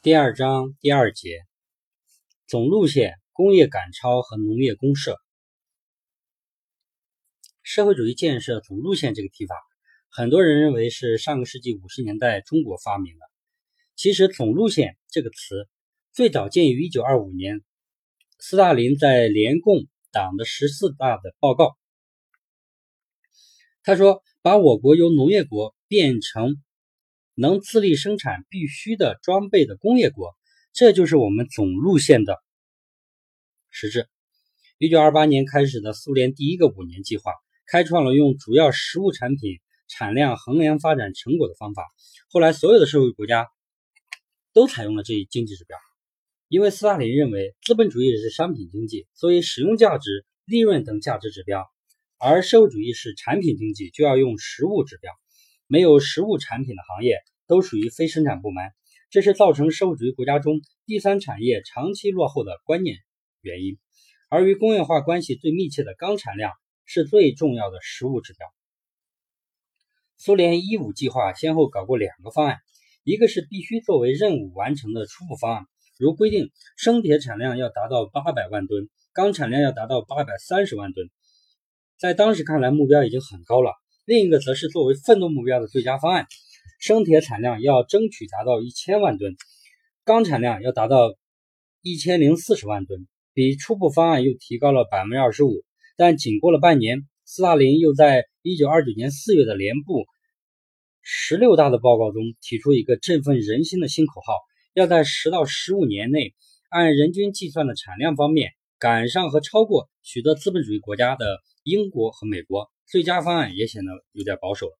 第二章第二节，总路线：工业赶超和农业公社。社会主义建设总路线这个提法，很多人认为是上个世纪五十年代中国发明的。其实“总路线”这个词最早见于一九二五年，斯大林在联共党的十四大的报告。他说：“把我国由农业国变成。”能自力生产必须的装备的工业国，这就是我们总路线的实质。一九二八年开始的苏联第一个五年计划，开创了用主要实物产品产量衡量发展成果的方法。后来，所有的社会国家都采用了这一经济指标，因为斯大林认为资本主义是商品经济，所以使用价值、利润等价值指标；而社会主义是产品经济，就要用实物指标。没有实物产品的行业都属于非生产部门，这是造成社会主义国家中第三产业长期落后的关键原因。而与工业化关系最密切的钢产量是最重要的实物指标。苏联一五计划先后搞过两个方案，一个是必须作为任务完成的初步方案，如规定生铁产量要达到八百万吨，钢产量要达到八百三十万吨，在当时看来目标已经很高了。另一个则是作为奋斗目标的最佳方案，生铁产量要争取达到一千万吨，钢产量要达到一千零四十万吨，比初步方案又提高了百分之二十五。但仅过了半年，斯大林又在一九二九年四月的联部十六大的报告中提出一个振奋人心的新口号：要在十到十五年内，按人均计算的产量方面赶上和超过许多资本主义国家的英国和美国。最佳方案也显得有点保守了，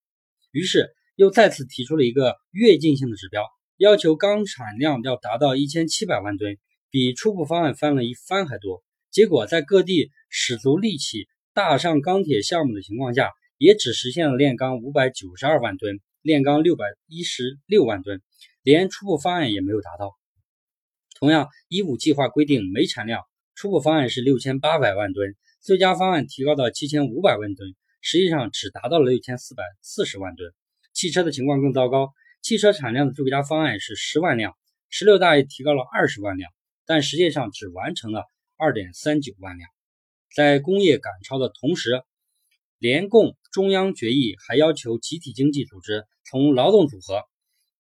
于是又再次提出了一个跃进性的指标，要求钢产量要达到一千七百万吨，比初步方案翻了一番还多。结果在各地使足力气大上钢铁项目的情况下，也只实现了炼钢五百九十二万吨，炼钢六百一十六万吨，连初步方案也没有达到。同样，一五计划规定煤产量，初步方案是六千八百万吨，最佳方案提高到七千五百万吨。实际上只达到了六千四百四十万吨。汽车的情况更糟糕，汽车产量的最佳方案是十万辆，十六大也提高了二十万辆，但实际上只完成了二点三九万辆。在工业赶超的同时，联共中央决议还要求集体经济组织从劳动组合、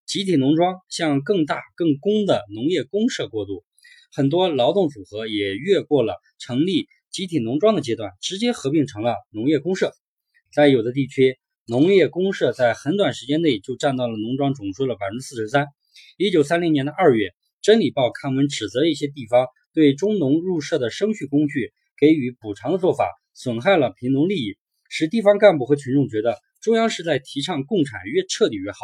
集体农庄向更大更工的农业公社过渡。很多劳动组合也越过了成立集体农庄的阶段，直接合并成了农业公社。在有的地区，农业公社在很短时间内就占到了农庄总数的百分之四十三。一九三零年的二月，《真理报》刊文指责一些地方对中农入社的生畜工具给予补偿的做法，损害了贫农利益，使地方干部和群众觉得中央是在提倡共产越彻底越好，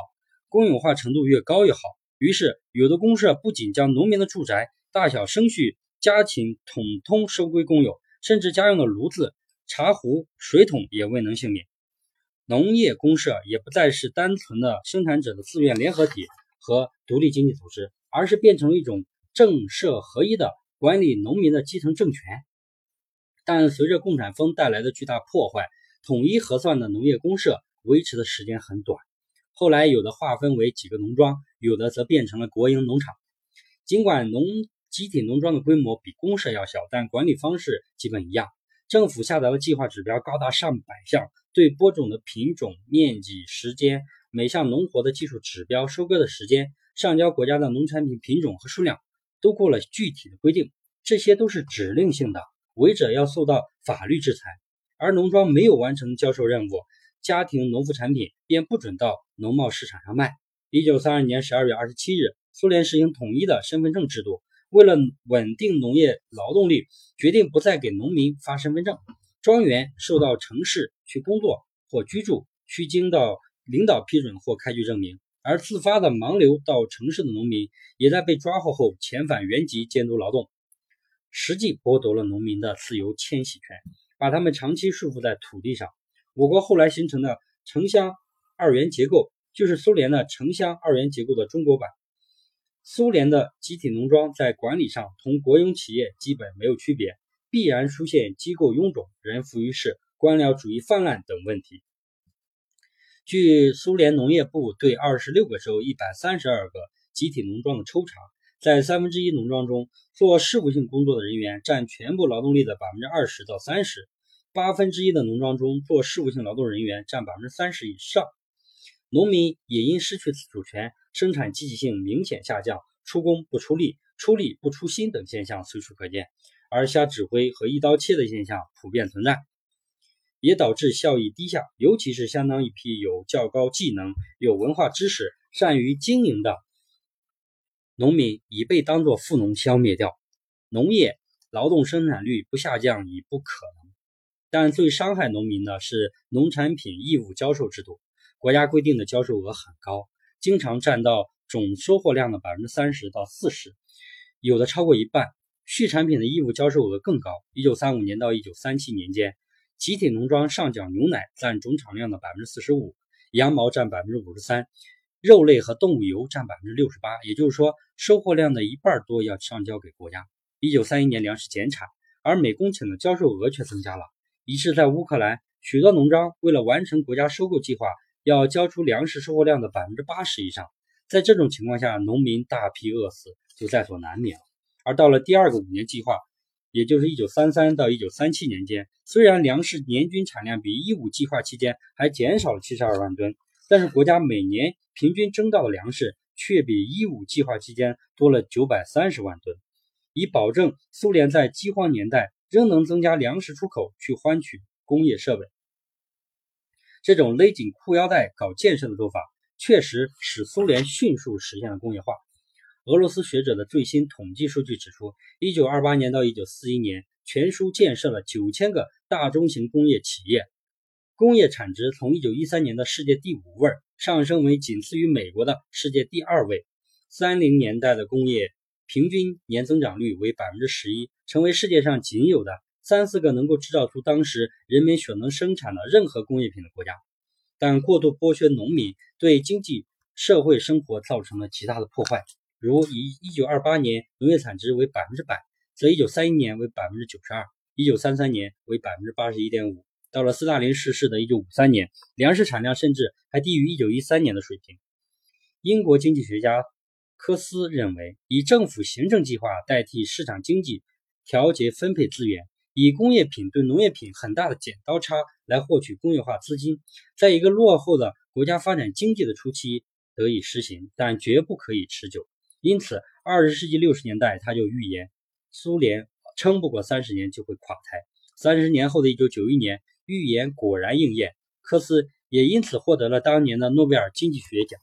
公有化程度越高越好。于是，有的公社不仅将农民的住宅、大小生畜、家禽统统收归公有，甚至家用的炉子。茶壶、水桶也未能幸免。农业公社也不再是单纯的生产者的自愿联合体和独立经济组织，而是变成了一种政社合一的管理农民的基层政权。但随着共产风带来的巨大破坏，统一核算的农业公社维持的时间很短。后来有的划分为几个农庄，有的则变成了国营农场。尽管农集体农庄的规模比公社要小，但管理方式基本一样。政府下达的计划指标高达上百项，对播种的品种、面积、时间、每项农活的技术指标、收割的时间、上交国家的农产品品种和数量，都过了具体的规定。这些都是指令性的，违者要受到法律制裁。而农庄没有完成交售任务，家庭农副产品便不准到农贸市场上卖。一九三二年十二月二十七日，苏联实行统一的身份证制度。为了稳定农业劳动力，决定不再给农民发身份证。庄园受到城市去工作或居住，需经到领导批准或开具证明。而自发的盲流到城市的农民，也在被抓获后遣返原籍监督劳动，实际剥夺了农民的自由迁徙权，把他们长期束缚在土地上。我国后来形成的城乡二元结构，就是苏联的城乡二元结构的中国版。苏联的集体农庄在管理上同国营企业基本没有区别，必然出现机构臃肿、人浮于事、官僚主义泛滥等问题。据苏联农业部对二十六个州一百三十二个集体农庄的抽查，在三分之一农庄中，做事务性工作的人员占全部劳动力的百分之二十到三十；八分之一的农庄中，做事务性劳动人员占百分之三十以上。农民也因失去自主权，生产积极性明显下降，出工不出力、出力不出心等现象随处可见，而瞎指挥和一刀切的现象普遍存在，也导致效益低下。尤其是相当一批有较高技能、有文化知识、善于经营的。农民已被当作富农消灭掉，农业劳动生产率不下降已不可能。但最伤害农民的是农产品义务交售制度，国家规定的交售额很高，经常占到总收获量的百分之三十到四十，有的超过一半。畜产品的义务交售额更高。一九三五年到一九三七年间，集体农庄上缴牛奶占总产量的百分之四十五，羊毛占百分之五十三。肉类和动物油占百分之六十八，也就是说，收获量的一半多要上交给国家。一九三一年粮食减产，而每公顷的交售额却增加了，于是，在乌克兰，许多农庄为了完成国家收购计划，要交出粮食收获量的百分之八十以上。在这种情况下，农民大批饿死就在所难免了。而到了第二个五年计划，也就是一九三三到一九三七年间，虽然粮食年均产量比一五计划期间还减少了七十二万吨。但是国家每年平均征到的粮食却比一五计划期间多了九百三十万吨，以保证苏联在饥荒年代仍能增加粮食出口去换取工业设备。这种勒紧裤腰带搞建设的做法，确实使苏联迅速实现了工业化。俄罗斯学者的最新统计数据指出，一九二八年到一九四一年，全书建设了九千个大中型工业企业。工业产值从1913年的世界第五位上升为仅次于美国的世界第二位。30年代的工业平均年增长率为百分之十一，成为世界上仅有的三四个能够制造出当时人民所能生产的任何工业品的国家。但过度剥削农民，对经济社会生活造成了极大的破坏。如以1928年农业产值为百分之百，则1931年为百分之九十二，1933年为百分之八十一点五。到了斯大林逝世的一九五三年，粮食产量甚至还低于一九一三年的水平。英国经济学家科斯认为，以政府行政计划代替市场经济调节分配资源，以工业品对农业品很大的剪刀差来获取工业化资金，在一个落后的国家发展经济的初期得以实行，但绝不可以持久。因此，二十世纪六十年代他就预言，苏联撑不过三十年就会垮台。三十年后的一九九一年。预言果然应验，科斯也因此获得了当年的诺贝尔经济学奖。